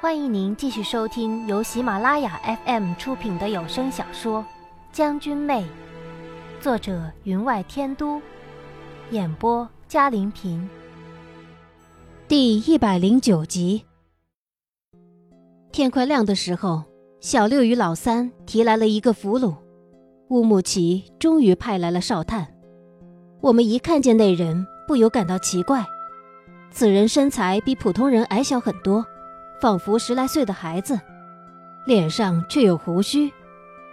欢迎您继续收听由喜马拉雅 FM 出品的有声小说《将军妹》，作者云外天都，演播嘉玲平。第一百零九集。天快亮的时候，小六与老三提来了一个俘虏，乌木齐终于派来了哨探。我们一看见那人，不由感到奇怪。此人身材比普通人矮小很多。仿佛十来岁的孩子，脸上却有胡须，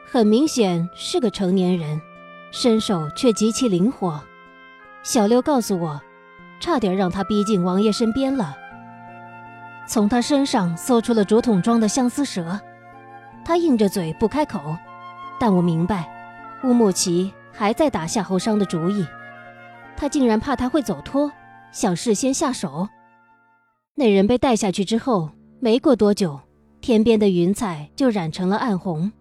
很明显是个成年人，身手却极其灵活。小六告诉我，差点让他逼近王爷身边了。从他身上搜出了竹筒装的相思蛇，他硬着嘴不开口，但我明白，乌木齐还在打夏侯商的主意。他竟然怕他会走脱，想事先下手。那人被带下去之后。没过多久，天边的云彩就染成了暗红，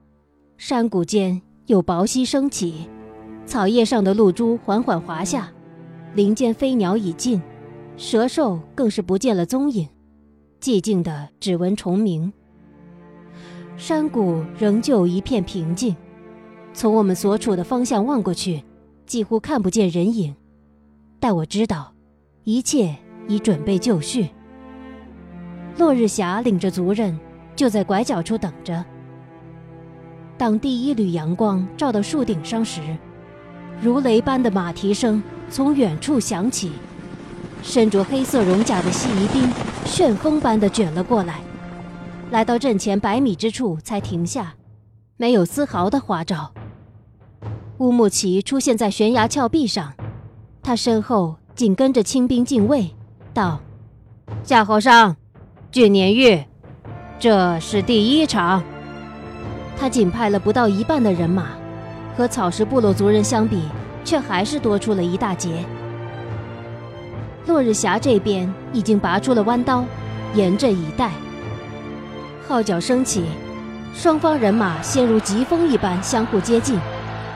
山谷间有薄溪升起，草叶上的露珠缓缓滑下，林间飞鸟已尽，蛇兽更是不见了踪影，寂静的只闻虫鸣。山谷仍旧一片平静，从我们所处的方向望过去，几乎看不见人影，但我知道，一切已准备就绪。落日霞领着族人就在拐角处等着。当第一缕阳光照到树顶上时，如雷般的马蹄声从远处响起，身着黑色戎甲的西夷兵旋风般的卷了过来，来到阵前百米之处才停下，没有丝毫的花招。乌木齐出现在悬崖峭壁上，他身后紧跟着清兵禁卫，道：“夏侯尚。”据年玉，这是第一场。他仅派了不到一半的人马，和草食部落族人相比，却还是多出了一大截。落日峡这边已经拔出了弯刀，严阵以待。号角升起，双方人马先如疾风一般相互接近。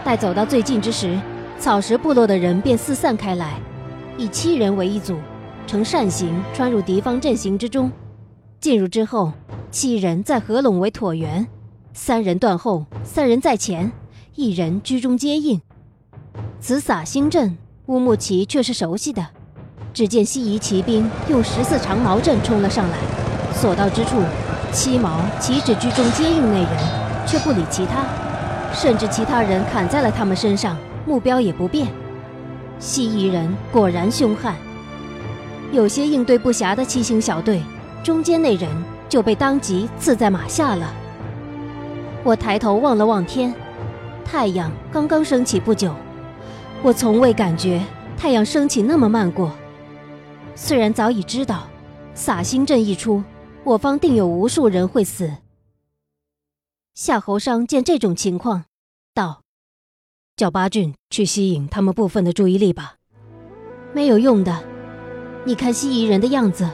待走到最近之时，草食部落的人便四散开来，以七人为一组，呈扇形穿入敌方阵型之中。进入之后，七人再合拢为椭圆，三人断后，三人在前，一人居中接应。此洒星阵，乌木齐却是熟悉的。只见西夷骑兵用十四长矛阵冲了上来，所到之处，七矛岂止居中接应那人，却不理其他，甚至其他人砍在了他们身上，目标也不变。西夷人果然凶悍，有些应对不暇的七星小队。中间那人就被当即刺在马下了。我抬头望了望天，太阳刚刚升起不久，我从未感觉太阳升起那么慢过。虽然早已知道，洒星阵一出，我方定有无数人会死。夏侯商见这种情况，道：“叫八郡去吸引他们部分的注意力吧。没有用的，你看西夷人的样子。”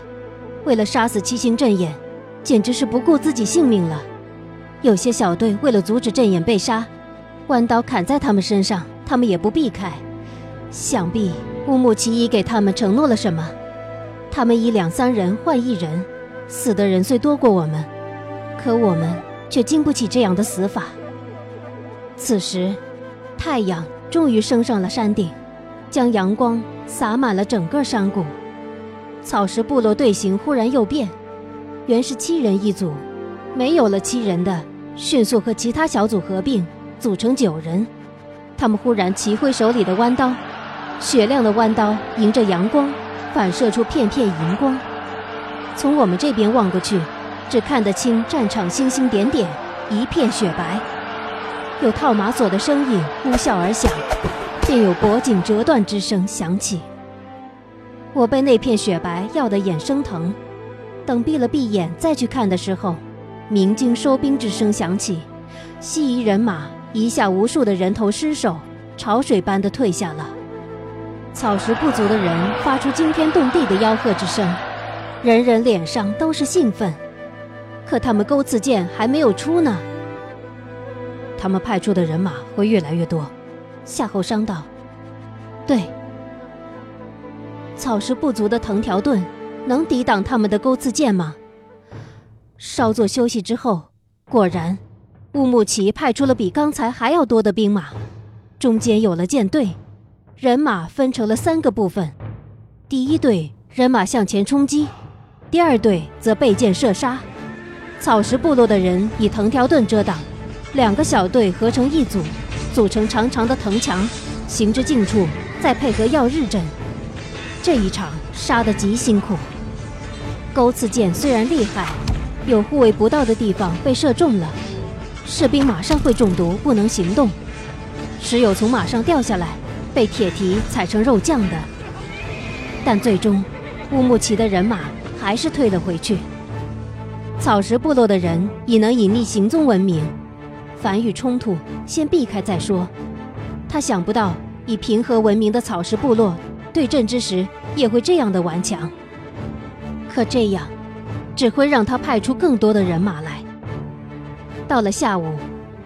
为了杀死七星阵眼，简直是不顾自己性命了。有些小队为了阻止阵眼被杀，弯刀砍在他们身上，他们也不避开。想必乌木齐已给他们承诺了什么。他们以两三人换一人，死的人虽多过我们，可我们却经不起这样的死法。此时，太阳终于升上了山顶，将阳光洒满了整个山谷。草食部落队形忽然又变，原是七人一组，没有了七人的，迅速和其他小组合并，组成九人。他们忽然齐挥手里的弯刀，雪亮的弯刀迎着阳光，反射出片片银光。从我们这边望过去，只看得清战场星星点点，一片雪白。有套马索的声音呼啸而响，便有脖颈折断之声响起。我被那片雪白耀的眼生疼，等闭了闭眼再去看的时候，鸣金收兵之声响起，西夷人马一下无数的人头尸首，潮水般的退下了。草食不足的人发出惊天动地的吆喝之声，人人脸上都是兴奋。可他们钩刺剑还没有出呢，他们派出的人马会越来越多。夏侯商道：“对。”草食不足的藤条盾，能抵挡他们的钩刺剑吗？稍作休息之后，果然，乌木齐派出了比刚才还要多的兵马，中间有了舰队，人马分成了三个部分。第一队人马向前冲击，第二队则背箭射杀。草食部落的人以藤条盾遮挡，两个小队合成一组，组成长长的藤墙，行至近处再配合耀日阵。这一场杀得极辛苦。钩刺箭虽然厉害，有护卫不到的地方被射中了，士兵马上会中毒，不能行动；时有从马上掉下来，被铁蹄踩成肉酱的。但最终，乌木齐的人马还是退了回去。草食部落的人已能隐匿行踪闻名，凡遇冲突，先避开再说。他想不到，以平和闻名的草食部落对阵之时也会这样的顽强。可这样，只会让他派出更多的人马来。到了下午，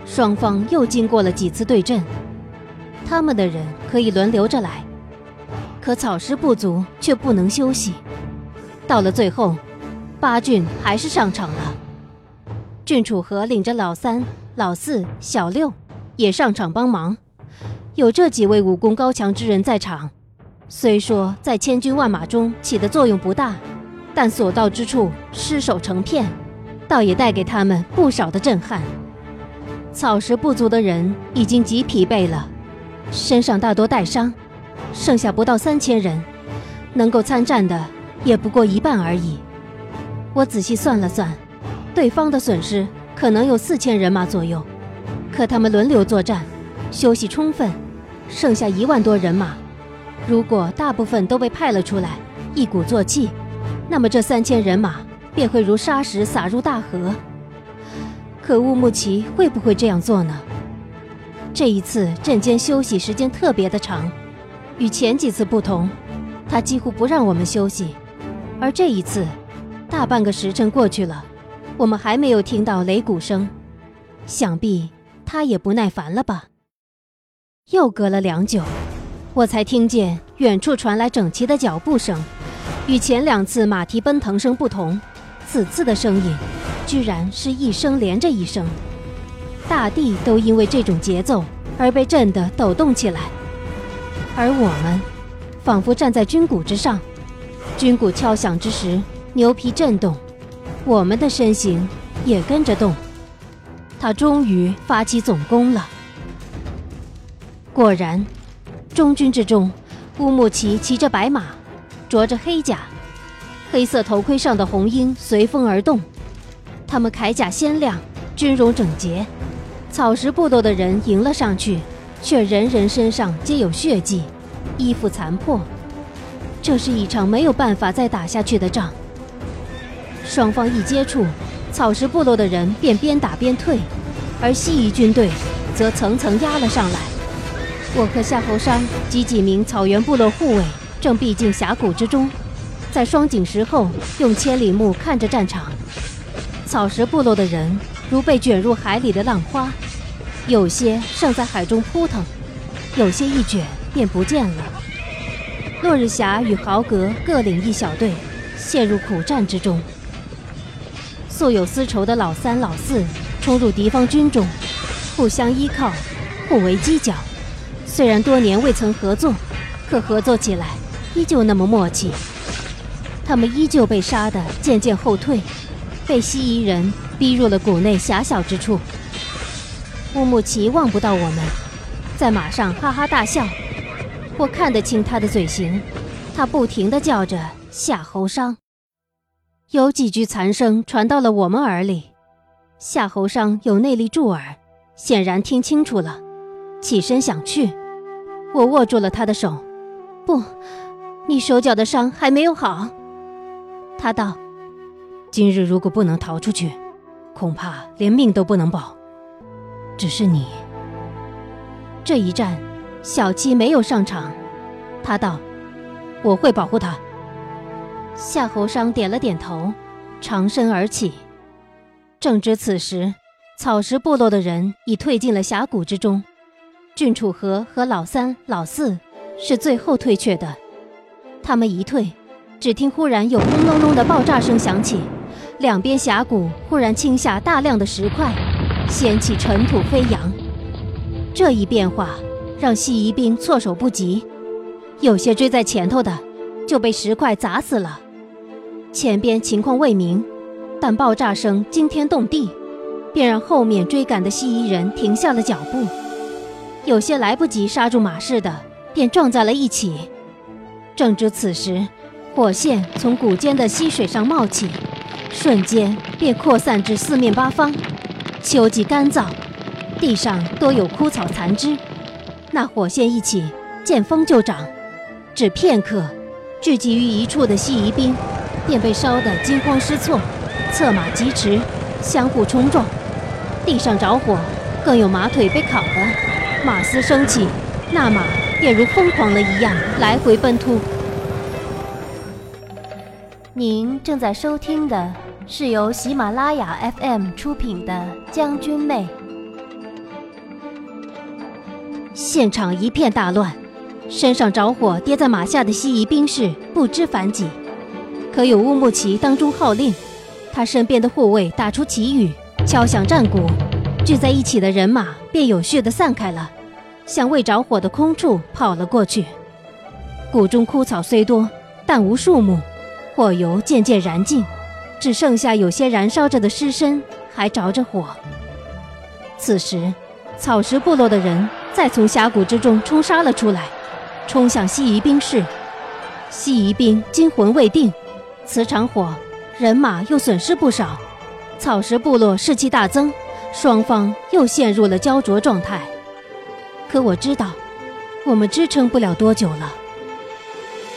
双方又经过了几次对阵，他们的人可以轮流着来，可草食不足却不能休息。到了最后。八郡还是上场了，郡主和领着老三、老四、小六也上场帮忙。有这几位武功高强之人在场，虽说在千军万马中起的作用不大，但所到之处尸首成片，倒也带给他们不少的震撼。草食部族的人已经极疲惫了，身上大多带伤，剩下不到三千人，能够参战的也不过一半而已。我仔细算了算，对方的损失可能有四千人马左右，可他们轮流作战，休息充分，剩下一万多人马。如果大部分都被派了出来，一鼓作气，那么这三千人马便会如沙石撒入大河。可乌木齐会不会这样做呢？这一次阵间休息时间特别的长，与前几次不同，他几乎不让我们休息，而这一次。大半个时辰过去了，我们还没有听到擂鼓声，想必他也不耐烦了吧。又隔了良久，我才听见远处传来整齐的脚步声，与前两次马蹄奔腾声不同，此次的声音居然是一声连着一声，大地都因为这种节奏而被震得抖动起来，而我们仿佛站在军鼓之上，军鼓敲响之时。牛皮震动，我们的身形也跟着动。他终于发起总攻了。果然，中军之中，乌木齐骑着白马，着着黑甲，黑色头盔上的红缨随风而动。他们铠甲鲜亮，军容整洁。草食部落的人迎了上去，却人人身上皆有血迹，衣服残破。这是一场没有办法再打下去的仗。双方一接触，草食部落的人便边打边退，而西夷军队则层层压了上来。我和夏侯商及几名草原部落护卫正避进峡谷之中，在双井石后用千里目看着战场。草食部落的人如被卷入海里的浪花，有些尚在海中扑腾，有些一卷便不见了。落日霞与豪格各领一小队，陷入苦战之中。素有私仇的老三、老四冲入敌方军中，互相依靠，互为犄角。虽然多年未曾合作，可合作起来依旧那么默契。他们依旧被杀得渐渐后退，被西夷人逼入了谷内狭小之处。乌木齐望不到我们，在马上哈哈大笑。我看得清他的嘴型，他不停地叫着夏侯商。有几句残声传到了我们耳里，夏侯商有内力助耳，显然听清楚了，起身想去。我握住了他的手，不，你手脚的伤还没有好。他道：“今日如果不能逃出去，恐怕连命都不能保。只是你，这一战，小七没有上场。”他道：“我会保护他。”夏侯商点了点头，长身而起。正值此时，草食部落的人已退进了峡谷之中。郡主和和老三、老四是最后退却的。他们一退，只听忽然有轰隆隆的爆炸声响起，两边峡谷忽然倾下大量的石块，掀起尘土飞扬。这一变化让西夷兵措手不及，有些追在前头的就被石块砸死了。前边情况未明，但爆炸声惊天动地，便让后面追赶的西夷人停下了脚步。有些来不及刹住马似的，便撞在了一起。正值此时，火线从谷间的溪水上冒起，瞬间便扩散至四面八方。秋季干燥，地上多有枯草残枝。那火线一起，见风就长。只片刻，聚集于一处的西夷兵。便被烧得惊慌失措，策马疾驰，相互冲撞，地上着火，更有马腿被烤的，马嘶声起，那马便如疯狂了一样来回奔突。您正在收听的是由喜马拉雅 FM 出品的《将军妹》。现场一片大乱，身上着火跌在马下的西夷兵士不知凡几。可有乌木齐当中号令，他身边的护卫打出旗语，敲响战鼓，聚在一起的人马便有序地散开了，向未着火的空处跑了过去。谷中枯草虽多，但无树木，火油渐渐燃尽，只剩下有些燃烧着的尸身还着着火。此时，草食部落的人再从峡谷之中冲杀了出来，冲向西夷兵士。西夷兵惊魂未定。此场火，人马又损失不少，草食部落士气大增，双方又陷入了焦灼状态。可我知道，我们支撑不了多久了。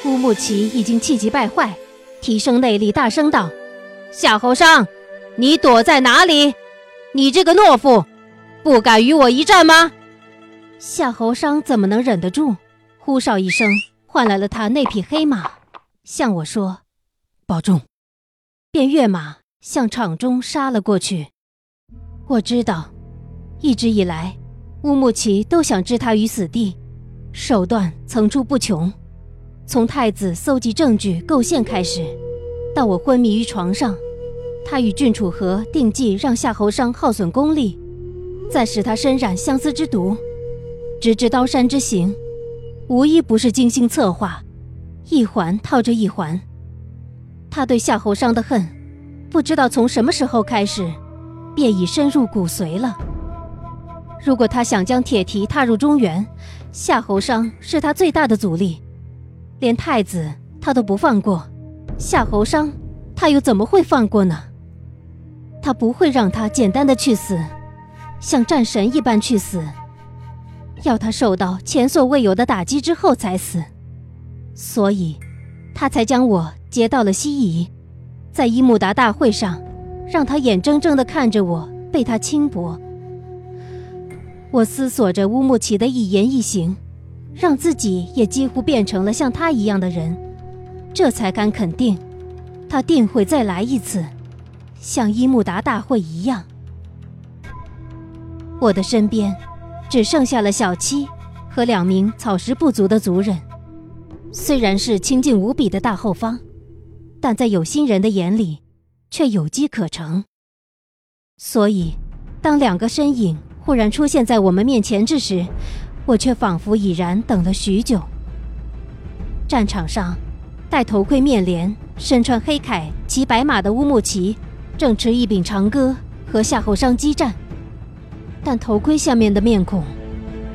乌木齐已经气急败坏，提升内力，大声道：“夏侯尚，你躲在哪里？你这个懦夫，不敢与我一战吗？”夏侯尚怎么能忍得住？呼哨一声，换来了他那匹黑马，向我说。保重，便跃马向场中杀了过去。我知道，一直以来，乌木齐都想置他于死地，手段层出不穷。从太子搜集证据构陷开始，到我昏迷于床上，他与郡主和定计让夏侯商耗损功力，再使他身染相思之毒，直至刀山之行，无一不是精心策划，一环套着一环。他对夏侯商的恨，不知道从什么时候开始，便已深入骨髓了。如果他想将铁蹄踏入中原，夏侯商是他最大的阻力。连太子他都不放过，夏侯商他又怎么会放过呢？他不会让他简单的去死，像战神一般去死，要他受到前所未有的打击之后才死。所以，他才将我。接到了西夷，在伊木达大会上，让他眼睁睁地看着我被他轻薄。我思索着乌木齐的一言一行，让自己也几乎变成了像他一样的人，这才敢肯定，他定会再来一次，像伊木达大会一样。我的身边，只剩下了小七和两名草食不足的族人，虽然是清静无比的大后方。但在有心人的眼里，却有机可乘。所以，当两个身影忽然出现在我们面前之时，我却仿佛已然等了许久。战场上，戴头盔、面帘、身穿黑铠、骑白马的乌木齐，正持一柄长戈和夏侯商激战。但头盔下面的面孔，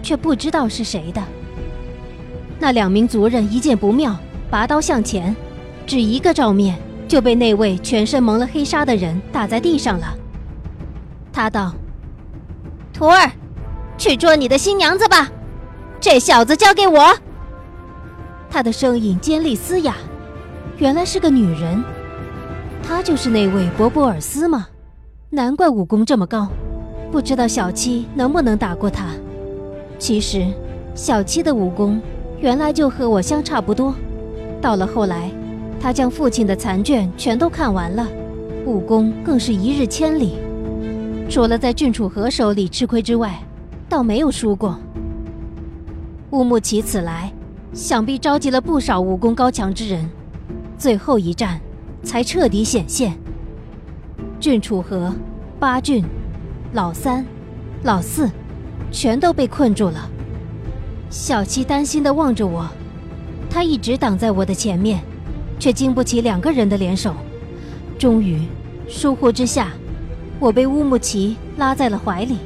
却不知道是谁的。那两名族人一见不妙，拔刀向前。只一个照面，就被那位全身蒙了黑纱的人打在地上了。他道：“徒儿，去捉你的新娘子吧，这小子交给我。”他的声音尖利嘶哑，原来是个女人。她就是那位博博尔斯吗？难怪武功这么高，不知道小七能不能打过他。其实，小七的武功原来就和我相差不多，到了后来。他将父亲的残卷全都看完了，武功更是一日千里。除了在郡主和手里吃亏之外，倒没有输过。乌木齐此来，想必召集了不少武功高强之人，最后一战才彻底显现。郡楚河、八郡、老三、老四，全都被困住了。小七担心地望着我，他一直挡在我的前面，却经不起两个人的联手。终于，疏忽之下，我被乌木齐拉在了怀里。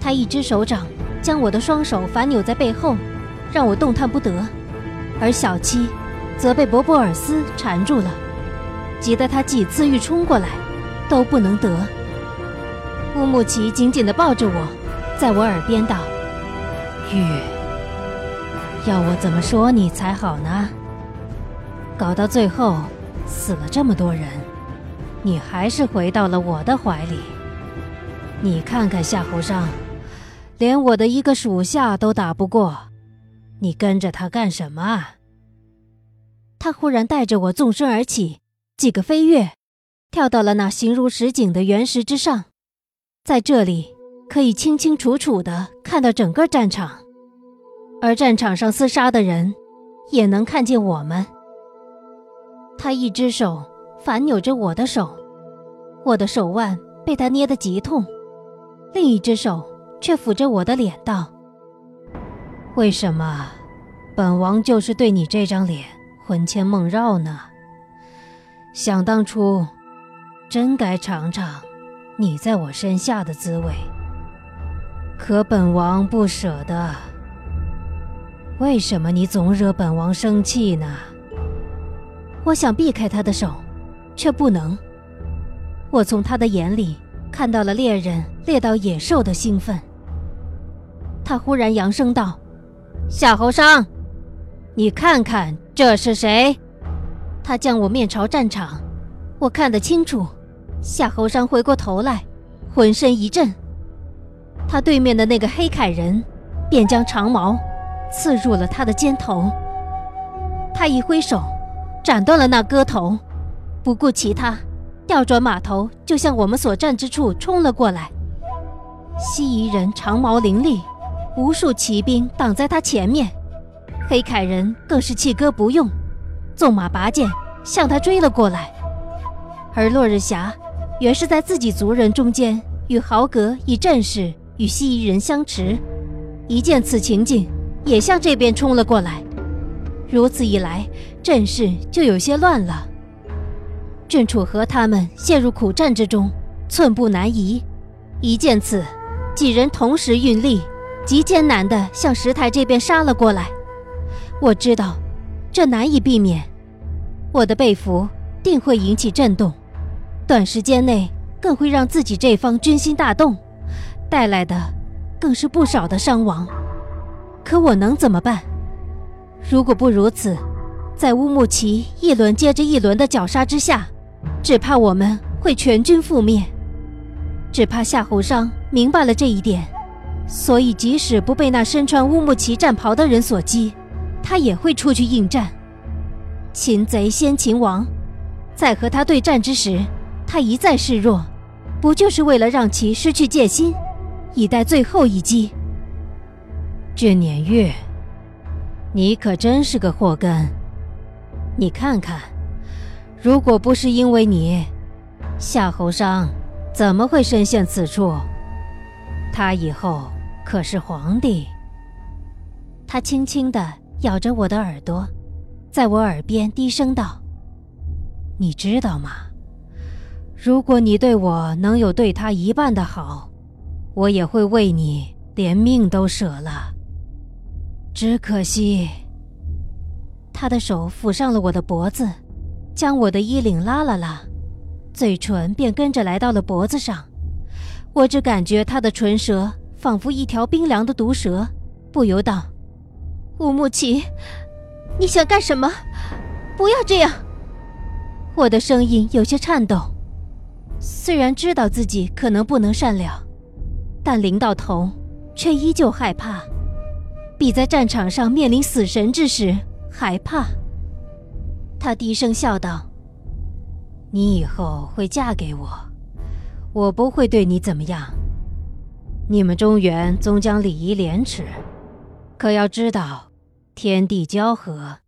他一只手掌将我的双手反扭在背后，让我动弹不得；而小七则被伯伯尔斯缠住了，急得他几次欲冲过来，都不能得。乌木齐紧紧地抱着我，在我耳边道。玉，要我怎么说你才好呢？搞到最后死了这么多人，你还是回到了我的怀里。你看看夏侯尚，连我的一个属下都打不过，你跟着他干什么？他忽然带着我纵身而起，几个飞跃，跳到了那形如石井的原石之上，在这里。可以清清楚楚地看到整个战场，而战场上厮杀的人也能看见我们。他一只手反扭着我的手，我的手腕被他捏得极痛，另一只手却抚着我的脸道：“为什么本王就是对你这张脸魂牵梦绕呢？想当初，真该尝尝你在我身下的滋味。”可本王不舍得。为什么你总惹本王生气呢？我想避开他的手，却不能。我从他的眼里看到了猎人猎到野兽的兴奋。他忽然扬声道：“夏侯商，你看看这是谁？”他将我面朝战场，我看得清楚。夏侯商回过头来，浑身一震。他对面的那个黑铠人，便将长矛刺入了他的肩头。他一挥手，斩断了那割头，不顾其他，调转马头就向我们所站之处冲了过来。西夷人长矛凌厉，无数骑兵挡在他前面，黑铠人更是弃戈不用，纵马拔剑向他追了过来。而落日霞原是在自己族人中间与豪格以阵势。与西夷人相持，一见此情景，也向这边冲了过来。如此一来，阵势就有些乱了。郑楚河他们陷入苦战之中，寸步难移。一见此，几人同时运力，极艰难地向石台这边杀了过来。我知道，这难以避免。我的被俘定会引起震动，短时间内更会让自己这方军心大动。带来的更是不少的伤亡，可我能怎么办？如果不如此，在乌木齐一轮接着一轮的绞杀之下，只怕我们会全军覆灭。只怕夏侯商明白了这一点，所以即使不被那身穿乌木齐战袍的人所击，他也会出去应战。擒贼先擒王，在和他对战之时，他一再示弱，不就是为了让其失去戒心？以待最后一击。这年月，你可真是个祸根。你看看，如果不是因为你，夏侯商怎么会身陷此处？他以后可是皇帝。他轻轻地咬着我的耳朵，在我耳边低声道：“你知道吗？如果你对我能有对他一半的好。”我也会为你连命都舍了。只可惜，他的手抚上了我的脖子，将我的衣领拉了拉，嘴唇便跟着来到了脖子上。我只感觉他的唇舌仿佛一条冰凉的毒蛇，不由道：“乌木齐，你想干什么？不要这样！”我的声音有些颤抖，虽然知道自己可能不能善了。但临到头，却依旧害怕，比在战场上面临死神之时还怕。他低声笑道：“你以后会嫁给我，我不会对你怎么样。你们中原终将礼仪廉耻，可要知道，天地交合，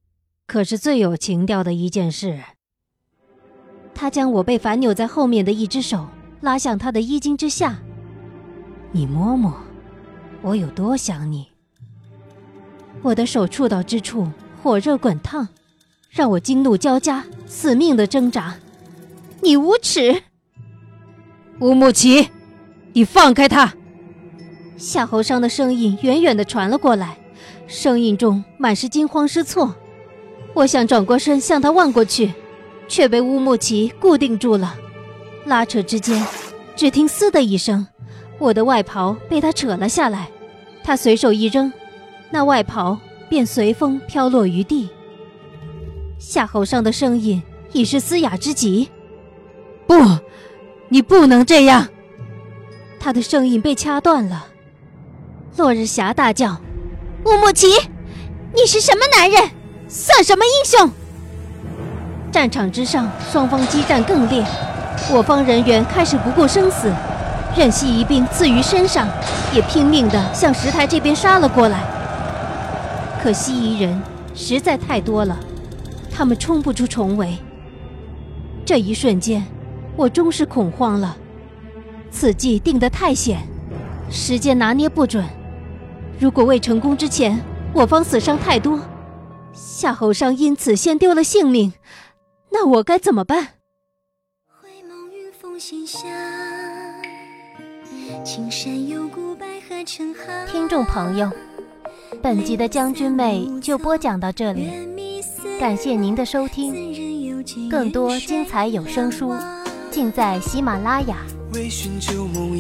可是最有情调的一件事。”他将我被反扭在后面的一只手拉向他的衣襟之下。你摸摸，我有多想你。我的手触到之处，火热滚烫，让我惊怒交加，死命的挣扎。你无耻！乌木齐，你放开他！夏侯商的声音远远的传了过来，声音中满是惊慌失措。我想转过身向他望过去，却被乌木齐固定住了。拉扯之间，只听“嘶”的一声，我的外袍被他扯了下来。他随手一扔，那外袍便随风飘落于地。夏侯尚的声音已是嘶哑之极：“不，你不能这样！”他的声音被掐断了。落日霞大叫：“乌木齐，你是什么男人？”算什么英雄？战场之上，双方激战更烈。我方人员开始不顾生死，任系一兵刺于身上，也拼命地向石台这边杀了过来。可西夷人实在太多了，他们冲不出重围。这一瞬间，我终是恐慌了。此计定得太险，时间拿捏不准。如果未成功之前，我方死伤太多。夏侯尚因此先丢了性命，那我该怎么办？回眸云风心青山有古，白鹤成行听众朋友，本集的将军妹就播讲到这里，感谢您的收听，更多精彩有声书尽在喜马拉雅。微醺旧梦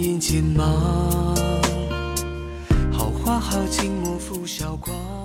好花好景莫负韶光。